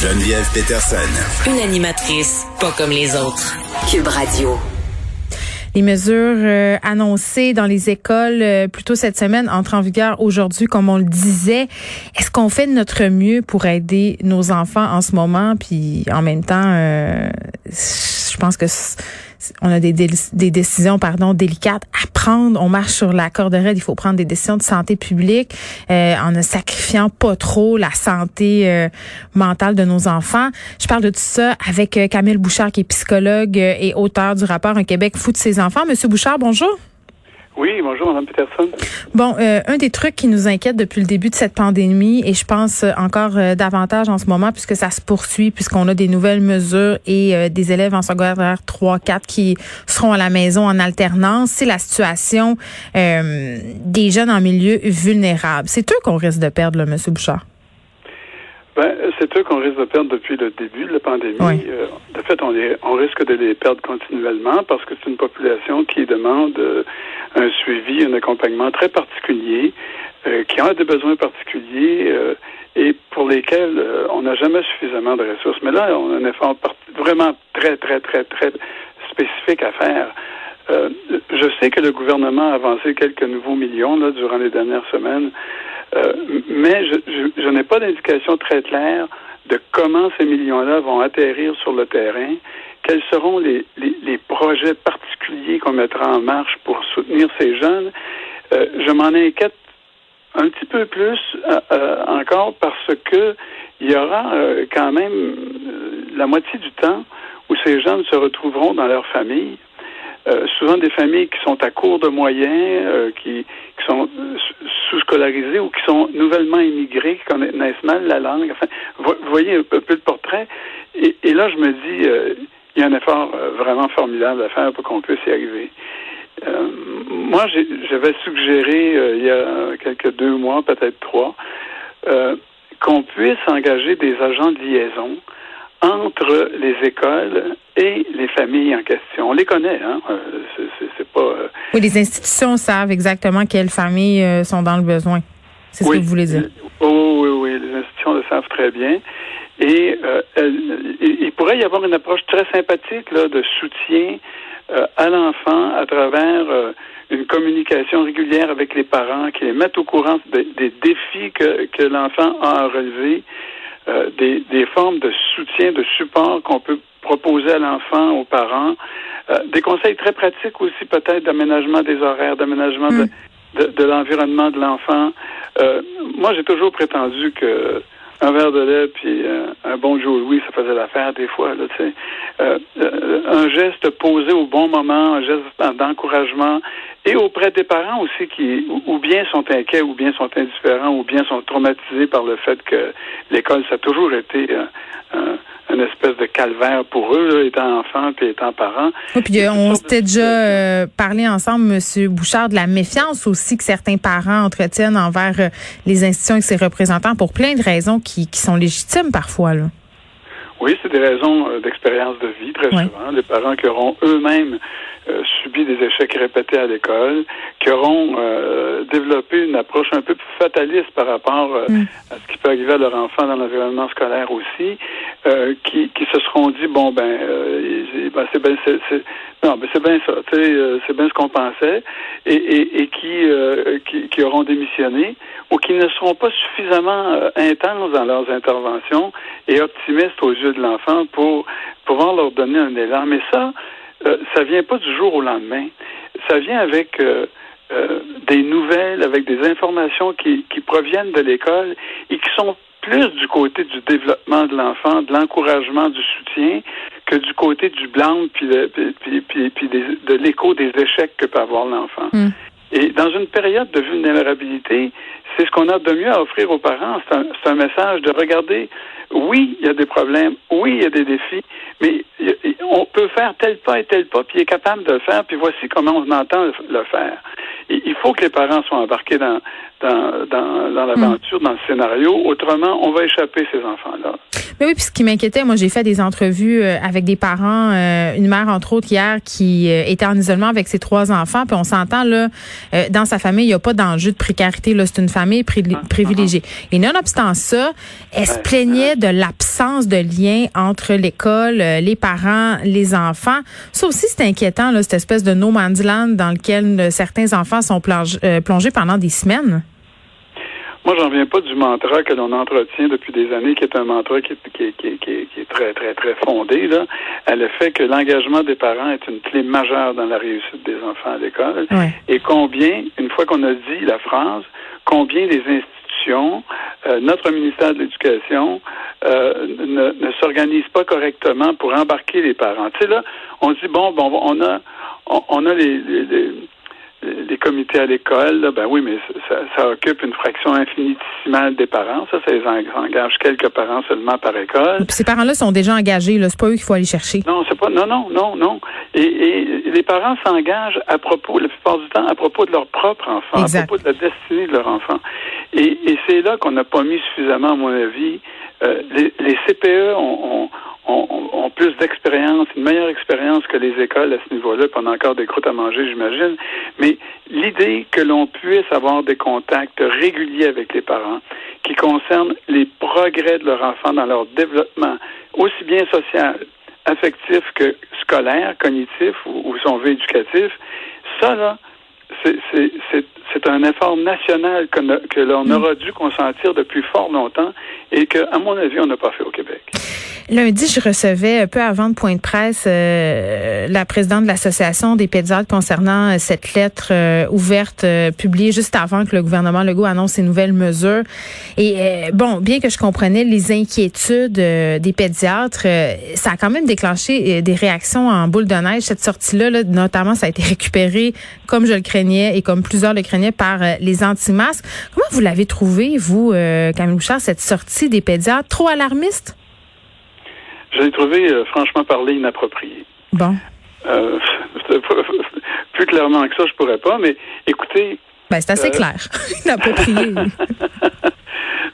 Geneviève Peterson. Une animatrice pas comme les autres. Cube Radio. Les mesures euh, annoncées dans les écoles euh, plus tôt cette semaine entrent en vigueur aujourd'hui, comme on le disait. Est-ce qu'on fait de notre mieux pour aider nos enfants en ce moment? Puis en même temps, euh, je pense que on a des, décisions pardon délicates à prendre. On marche sur la corde raide. Il faut prendre des décisions de santé publique euh, en ne sacrifiant pas trop la santé euh, mentale de nos enfants. Je parle de tout ça avec euh, Camille Bouchard, qui est psychologue et auteur du rapport Un Québec fou de ses enfants. Monsieur Bouchard, bonjour. Oui, bonjour, Mme Peterson. Bon, euh, un des trucs qui nous inquiète depuis le début de cette pandémie, et je pense euh, encore euh, davantage en ce moment, puisque ça se poursuit, puisqu'on a des nouvelles mesures et des élèves en secondaire 3, 4 qui seront à la maison en alternance, c'est la situation des jeunes en milieu vulnérable. C'est eux qu'on risque de perdre, là, M. Bouchard. C'est eux qu'on risque de perdre depuis le début de la pandémie. de fait, on, on risque de les perdre continuellement parce que c'est une population qui demande un suivi, un accompagnement très particulier, euh, qui ont des besoins particuliers euh, et pour lesquels euh, on n'a jamais suffisamment de ressources. Mais là, on a un effort vraiment très, très, très, très spécifique à faire. je sais que le gouvernement a avancé quelques nouveaux millions là, durant les dernières semaines, mais je, n'ai pas d'indication très claire de comment ces millions-là vont atterrir sur le terrain quels seront les, projets particuliers qu'on mettra en marche pour soutenir ces jeunes? Euh, je m'en inquiète un petit peu plus euh, euh, encore parce que il y aura quand même la moitié du temps où ces jeunes se retrouveront dans leur famille. souvent des familles qui sont à court de moyens, qui, qui sont sous-scolarisées ou qui sont nouvellement immigrées, qui connaissent mal la langue. Enfin, vous voyez un peu, le portrait. Et, et là, je me dis, il y a un effort euh, vraiment formidable à faire pour qu'on puisse y arriver. Euh, moi, j'avais suggéré euh, il y a quelques deux mois, peut-être trois, qu'on puisse engager des agents de liaison entre les écoles et les familles en question. On les connaît, hein. c'est pas. Oui, les institutions savent exactement quelles familles sont dans le besoin. C'est ce que vous voulez dire. Oh, oui, oui, les institutions le savent très bien. Et euh, il pourrait y avoir une approche très sympathique là, de soutien euh, à l'enfant à travers euh, une communication régulière avec les parents qui les mettent au courant des défis que, que l'enfant a à relever, des, des, formes de soutien, de support qu'on peut proposer à l'enfant, aux parents, des conseils très pratiques aussi peut-être d'aménagement des horaires, d'aménagement de, de, de l'environnement de l'enfant. moi, j'ai toujours prétendu que un verre de lait puis euh, un bon Joe Louis, ça faisait l'affaire des fois. Là, tu sais. Euh, euh, un geste posé au bon moment, un geste d'encouragement, et auprès des parents aussi qui ou bien sont inquiets, ou bien sont indifférents, ou bien sont traumatisés par le fait que l'école, ça a toujours été un une espèce de calvaire pour eux, étant enfants puis étant parents. puis euh, on s'était déjà euh, parlé ensemble, Monsieur Bouchard, de la méfiance aussi que certains parents entretiennent envers euh, les institutions et ses représentants pour plein de raisons qui, qui sont légitimes parfois. Là. Oui, c'est des raisons d'expérience de vie, très souvent. Des parents qui auront eux-mêmes euh, subi des échecs répétés à l'école, qui auront euh, développé une approche un peu plus fataliste par rapport euh, mm. à ce qui peut arriver à leur enfant dans l'environnement scolaire aussi, qui, qui se seront dit bon ben, ben c'est bien c'est, non ben c'est bien ça, c'est bien ce qu'on pensait, et, et, et qui, qui, qui auront démissionné ou qui ne seront pas suffisamment intenses dans leurs interventions et optimistes aux yeux de l'enfant pour pouvoir leur donner un élan. Mais ça, euh, ça vient pas du jour au lendemain. Ça vient avec euh, euh, des nouvelles, avec des informations qui, qui proviennent de l'école et qui sont plus du côté du développement de l'enfant, de l'encouragement, du soutien, que du côté du blanc puis, de, puis, puis, puis de l'écho des échecs que peut avoir l'enfant. Hmm. Et dans une période de vulnérabilité, c'est ce qu'on a de mieux à offrir aux parents. C'est un, un, message de regarder, oui, il y a des problèmes, oui, il y a des défis, mais on peut faire tel pas et tel pas, puis il est capable de le faire, puis voici comment on entend le faire. il faut que les parents soient embarqués dans, dans, dans, dans l'aventure, dans le scénario. Autrement, on va échapper ces enfants-là. Mais oui, puis ce qui m'inquiétait, moi, j'ai fait des entrevues euh, avec des parents, euh, une mère entre autres hier qui euh, était en isolement avec ses trois enfants, puis on s'entend là, dans sa famille, il n'y a pas d'enjeu de précarité. Là, c'est une famille ah, privilégiée. Ah. Et nonobstant ça, elle se plaignait de l'absence de lien entre l'école, les parents, les enfants. Ça aussi, c'est inquiétant, là, cette espèce de no man's land dans lequel certains enfants sont plongés pendant des semaines. Moi, j'en viens pas du mantra que l'on entretient depuis des années, qui est un mantra qui est, qui, qui, est très, très, très fondé, là, à le fait que l'engagement des parents est une clé majeure dans la réussite des enfants à l'école. Et combien, une fois qu'on a dit la phrase, combien les institutions, euh, notre ministère de l'Éducation, euh, ne, ne s'organisent pas correctement pour embarquer les parents. Tu sais, là, on dit, bon, bon, on a, on, a les les comités à l'école, ben oui, mais ça, occupe une fraction infinitésimale des parents. Ça, ça les engage quelques parents seulement par école. ces parents-là sont déjà engagés, là. C'est pas eux qu'il faut aller chercher. Non, c'est pas. Non, non, non, non. Et, les parents s'engagent à propos, la plupart du temps, à propos de leur propre enfant, à propos de la destinée de leur enfant. Et, c'est là qu'on n'a pas mis suffisamment, à mon avis. Euh, les, les, CPE ont, ont, plus d'expérience, une meilleure expérience que les écoles à ce niveau-là, pendant encore des croûtes à manger, j'imagine. Mais l'idée que l'on puisse avoir des contacts réguliers avec les parents qui concernent les progrès de leur enfant dans leur développement, aussi bien social, affectif que scolaire, cognitif ou, ou son vœu éducatif, ça, là, c'est un effort national que, que l'on mm. aura dû consentir depuis fort longtemps et que, à mon avis, on n'a pas fait au Québec. Lundi, je recevais un peu avant de point de presse euh, la présidente de l'association des pédiatres concernant euh, cette lettre euh, ouverte publiée juste avant que le gouvernement Legault annonce ses nouvelles mesures. Et bon, bien que je comprenais les inquiétudes des pédiatres, ça a quand même déclenché des réactions en boule de neige. Cette sortie-là, notamment, ça a été récupéré comme je le et comme plusieurs le craignaient par les anti-masques. Comment vous l'avez trouvé, vous, Camille Bouchard, cette sortie des pédiatres trop alarmiste? Je l'ai trouvé, euh, franchement parlé, inapproprié. Bon. Euh, plus clairement que ça, je pourrais pas, mais écoutez. Ben, c'est assez euh, clair. inapproprié.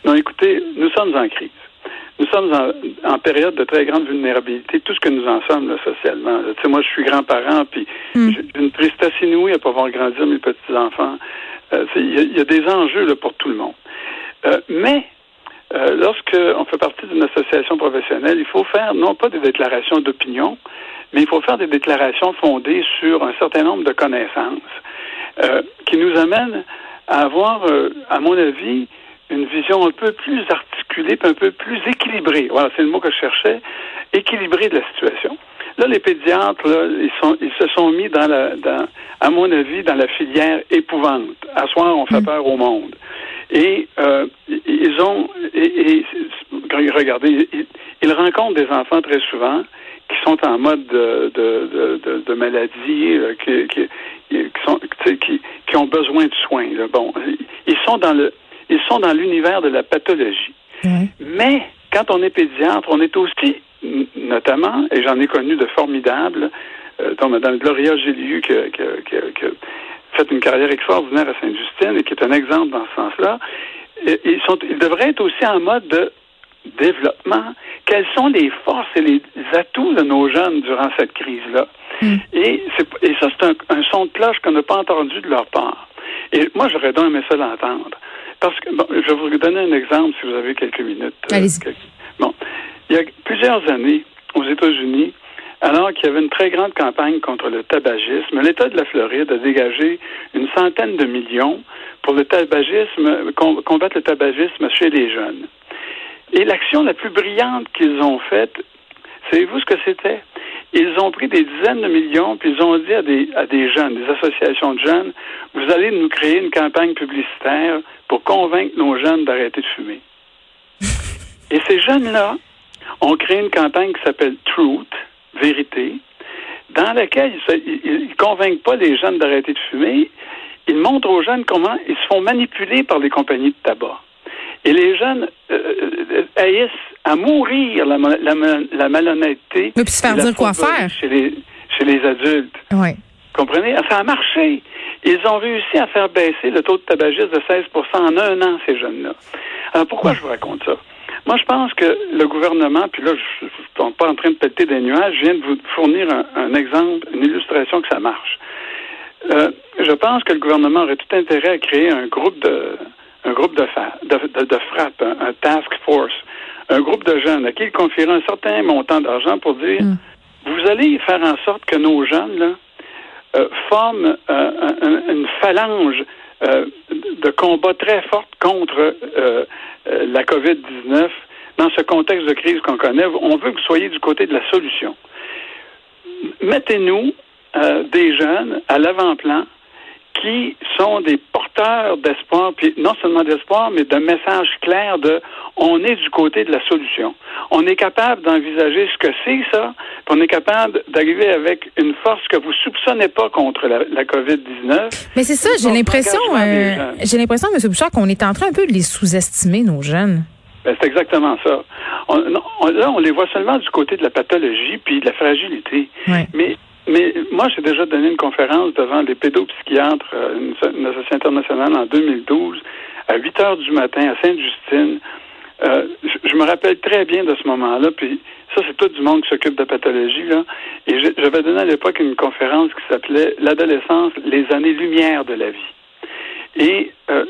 non, écoutez, nous sommes en crise. Nous sommes en, période de très grande vulnérabilité, tout ce que nous en sommes là, socialement. Tu sais, moi, je suis grand-parent, puis hmm. j'ai une tristesse inouïe à pas voir grandir mes petits-enfants. Il y, a des enjeux là, pour tout le monde. mais euh, lorsqu'on fait partie d'une association professionnelle, il faut faire non pas des déclarations d'opinion, mais il faut faire des déclarations fondées sur un certain nombre de connaissances euh, qui nous amènent à avoir, euh, à mon avis, une vision un peu plus articulée, un peu plus équilibrée. Voilà, c'est le mot que je cherchais, équilibrée de la situation. Là, les pédiatres, là, ils, sont, ils se sont mis dans la, dans, à mon avis, dans la filière épouvante. À soir, on fait mm. peur au monde. Et euh, ils ont, et, regardez, ils, rencontrent des enfants très souvent qui sont en mode de, de, de, de maladie, qui, qui, qui, sont, qui, qui ont besoin de soins. Bon, ils sont dans le, ils sont dans l'univers de la pathologie. Mais quand on est pédiatre, on est aussi, notamment, et j'en ai connu de formidables, euh, dont Mme Gloria que, que, que, fait une carrière extraordinaire à Sainte-Justine et qui est un exemple dans ce sens-là. Ils, sont, ils devraient être aussi en mode de développement. Quelles sont les forces et les atouts de nos jeunes durant cette crise-là? Hmm. Et, et ça, c'est un, son de cloche qu'on n'a pas entendu de leur part. Et moi, j'aurais donc aimé ça l'entendre. Parce que, bon, je vais vous donner un exemple si vous avez quelques minutes. Euh, bon, il y a plusieurs années, aux États-Unis, alors qu'il y avait une très grande campagne contre le tabagisme, l'État de la Floride a dégagé une centaine de millions pour le tabagisme, combattre le tabagisme chez les jeunes. Et l'action la plus brillante qu'ils ont faite, savez-vous ce que c'était? Ils ont pris des dizaines de millions, puis ils ont dit à des, à des jeunes, des associations de jeunes, vous allez nous créer une campagne publicitaire pour convaincre nos jeunes d'arrêter de fumer. Et ces jeunes-là ont créé une campagne qui s'appelle Truth, vérité, dans laquelle ils ne convainquent pas les jeunes d'arrêter de fumer. Ils montrent aux jeunes comment ils se font manipuler par les compagnies de tabac. Et les jeunes euh, euh, haïssent à mourir la, la, malhonnêteté. Mais puis se faire dire quoi faire. Chez les, chez les adultes. Oui. Comprenez? Ça a marché. Ils ont réussi à faire baisser le taux de tabagisme de 16 en un an, ces jeunes-là. Alors pourquoi je vous raconte ça? Moi, je pense que le gouvernement, puis là, je ne suis pas en train de péter des nuages, je viens de vous fournir un, exemple, une illustration que ça marche. Euh, je pense que le gouvernement aurait tout intérêt à créer un groupe de un groupe de, de, de, frappe, un, task force, un groupe de jeunes à qui il confierait un certain montant d'argent pour dire mm. vous allez faire en sorte que nos jeunes là, euh, forment euh, une phalange euh, de combat très forte contre la COVID-19 dans ce contexte de crise qu'on connaît. On veut que vous soyez du côté de la solution. Mettez-nous des jeunes à l'avant-plan qui sont des porteurs d'espoir, puis non seulement d'espoir, mais d'un message clair de on est du côté de la solution. On est capable d'envisager ce que c'est ça, puis on est capable d'arriver avec une force que vous soupçonnez pas contre la, COVID-19. Mais c'est ça, j'ai l'impression, euh, j'ai l'impression, M. Bouchard, qu'on est en train un peu de les sous-estimer, nos jeunes. Ben, c'est exactement ça. là, on les voit seulement du côté de la pathologie puis de la fragilité. Mais mais moi, j'ai déjà donné une conférence devant les pédopsychiatres, euh, une, une association internationale en 2012, à 8 heures du matin à Sainte-Justine. Euh, je, me rappelle très bien de ce moment-là, puis ça, c'est tout du monde qui s'occupe de pathologie, là. Et j'avais donné à l'époque une conférence qui s'appelait L'adolescence, les années-lumière de la vie. Et euh,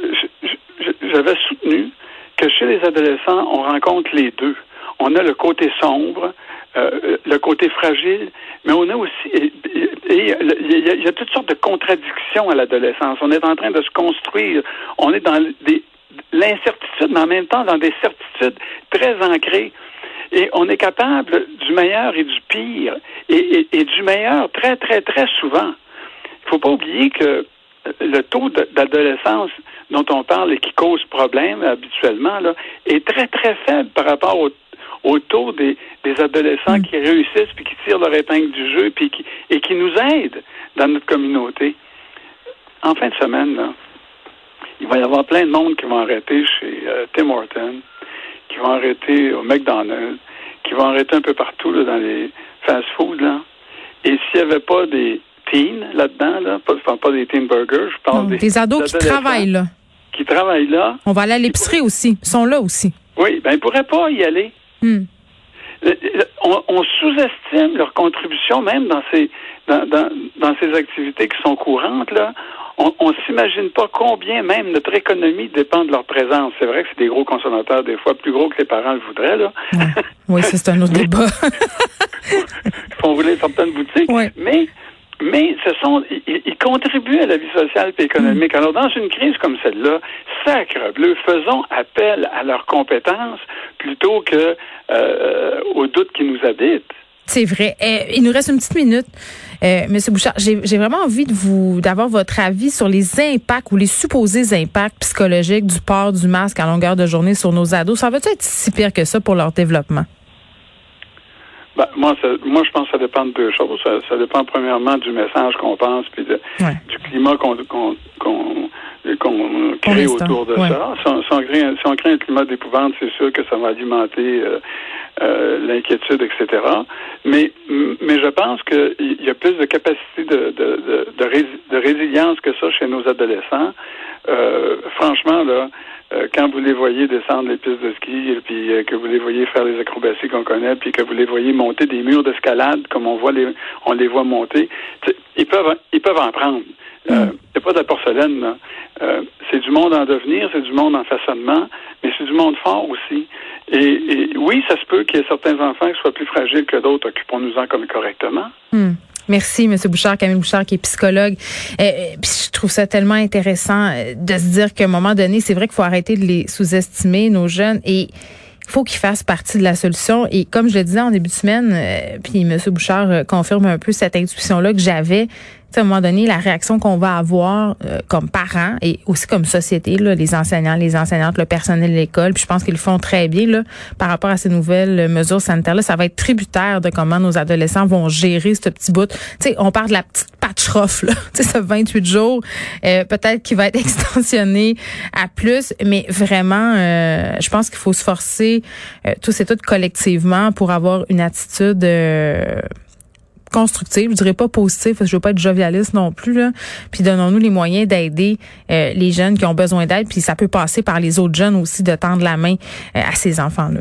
j'avais soutenu que chez les adolescents, on rencontre les deux. On a le côté sombre, euh, le côté fragile, mais on a aussi il y, a toutes sortes de contradictions à l'adolescence. On est en train de se construire. On est dans des l'incertitude, mais en même temps dans des certitudes très ancrées. Et on est capable du meilleur et du pire, et, du meilleur très, très, très souvent. Il ne faut pas oublier que le taux d'adolescence dont on parle et qui cause problème habituellement là, est très, très faible par rapport au autour des, des adolescents mm. qui réussissent puis qui tirent leur épingle du jeu puis qui, et qui nous aident dans notre communauté. En fin de semaine, là, il va y avoir plein de monde qui vont arrêter chez euh, Tim Horton, qui vont arrêter au McDonald's, qui vont arrêter un peu partout là, dans les fast-food. Et s'il n'y avait pas des teens là-dedans, là, pas, je parle pas des teen burgers, je parle des, des ados qui travaillent là. Qui travaillent là. On va aller à l'épicerie aussi. Ils sont là aussi. Oui, ben ils pourraient pas y aller. Hmm. On, sous-estime leur contribution même dans ces dans, dans, ces activités qui sont courantes là. On, on s'imagine pas combien même notre économie dépend de leur présence. C'est vrai que c'est des gros consommateurs des fois plus gros que les parents le voudraient là. Oui, c'est un autre débat. Ils font rouler certaines boutiques, mais mais ce sont, ils, contribuent à la vie sociale et économique. Mm. Alors, dans une crise comme celle-là, sacre bleu, faisons appel à leurs compétences plutôt que euh, aux doutes qui nous habitent. C'est vrai. Eh, il nous reste une petite minute. Euh, Monsieur Bouchard, j'ai vraiment envie de vous d'avoir votre avis sur les impacts ou les supposés impacts psychologiques du port du masque à longueur de journée sur nos ados. Ça va être si pire que ça pour leur développement? Ben, moi, moi, je pense que ça dépend de deux choses. Ça, dépend premièrement du message qu'on pense, puis du climat qu'on qu'on crée autour de ça. Si on, crée, un climat d'épouvante, c'est sûr que ça va alimenter euh, euh, l'inquiétude, etc. Mais, mais je pense qu'il y a plus de capacité de, de, de, de, résilience que ça chez nos adolescents. Euh, franchement, là, euh, quand vous les voyez descendre les pistes de ski, et puis euh, que vous les voyez faire les acrobaties qu'on connaît, puis que vous les voyez monter des murs d'escalade comme on voit les, on les voit monter, ils peuvent, ils peuvent en prendre. Euh, c'est pas de la porcelaine. c'est du monde en devenir, c'est du monde en façonnement, mais c'est du monde fort aussi. Et, oui, ça se peut qu'il y ait certains enfants qui soient plus fragiles que d'autres. Occupons-nous-en comme correctement. Hmm. Merci, M. Bouchard, Camille Bouchard, qui est psychologue. Euh, puis je trouve ça tellement intéressant euh, de se dire qu'à un moment donné, c'est vrai qu'il faut arrêter de les sous-estimer, nos jeunes, et faut qu'ils fassent partie de la solution. Et comme je le disais en début de semaine, euh, puis M. Bouchard confirme un peu cette intuition-là que j'avais, à un moment donné, la réaction qu'on va avoir euh, comme parents et aussi comme société, là, les enseignants, les enseignantes, le personnel de l'école, puis je pense qu'ils le font très bien là, par rapport à ces nouvelles mesures sanitaires-là, ça va être tributaire de comment nos adolescents vont gérer ce petit bout. Tu sais, on parle de la petite là, tu sais, ce 28 jours, euh, peut-être qu'il va être extensionné à plus, mais vraiment, euh, je pense qu'il faut se forcer tous et toutes collectivement pour avoir une attitude constructive, je dirais pas positive, je veux pas être jovialiste non plus là. Puis donnons-nous les moyens d'aider les jeunes qui ont besoin d'aide, puis ça peut passer par les autres jeunes aussi de tendre la main à ces enfants là.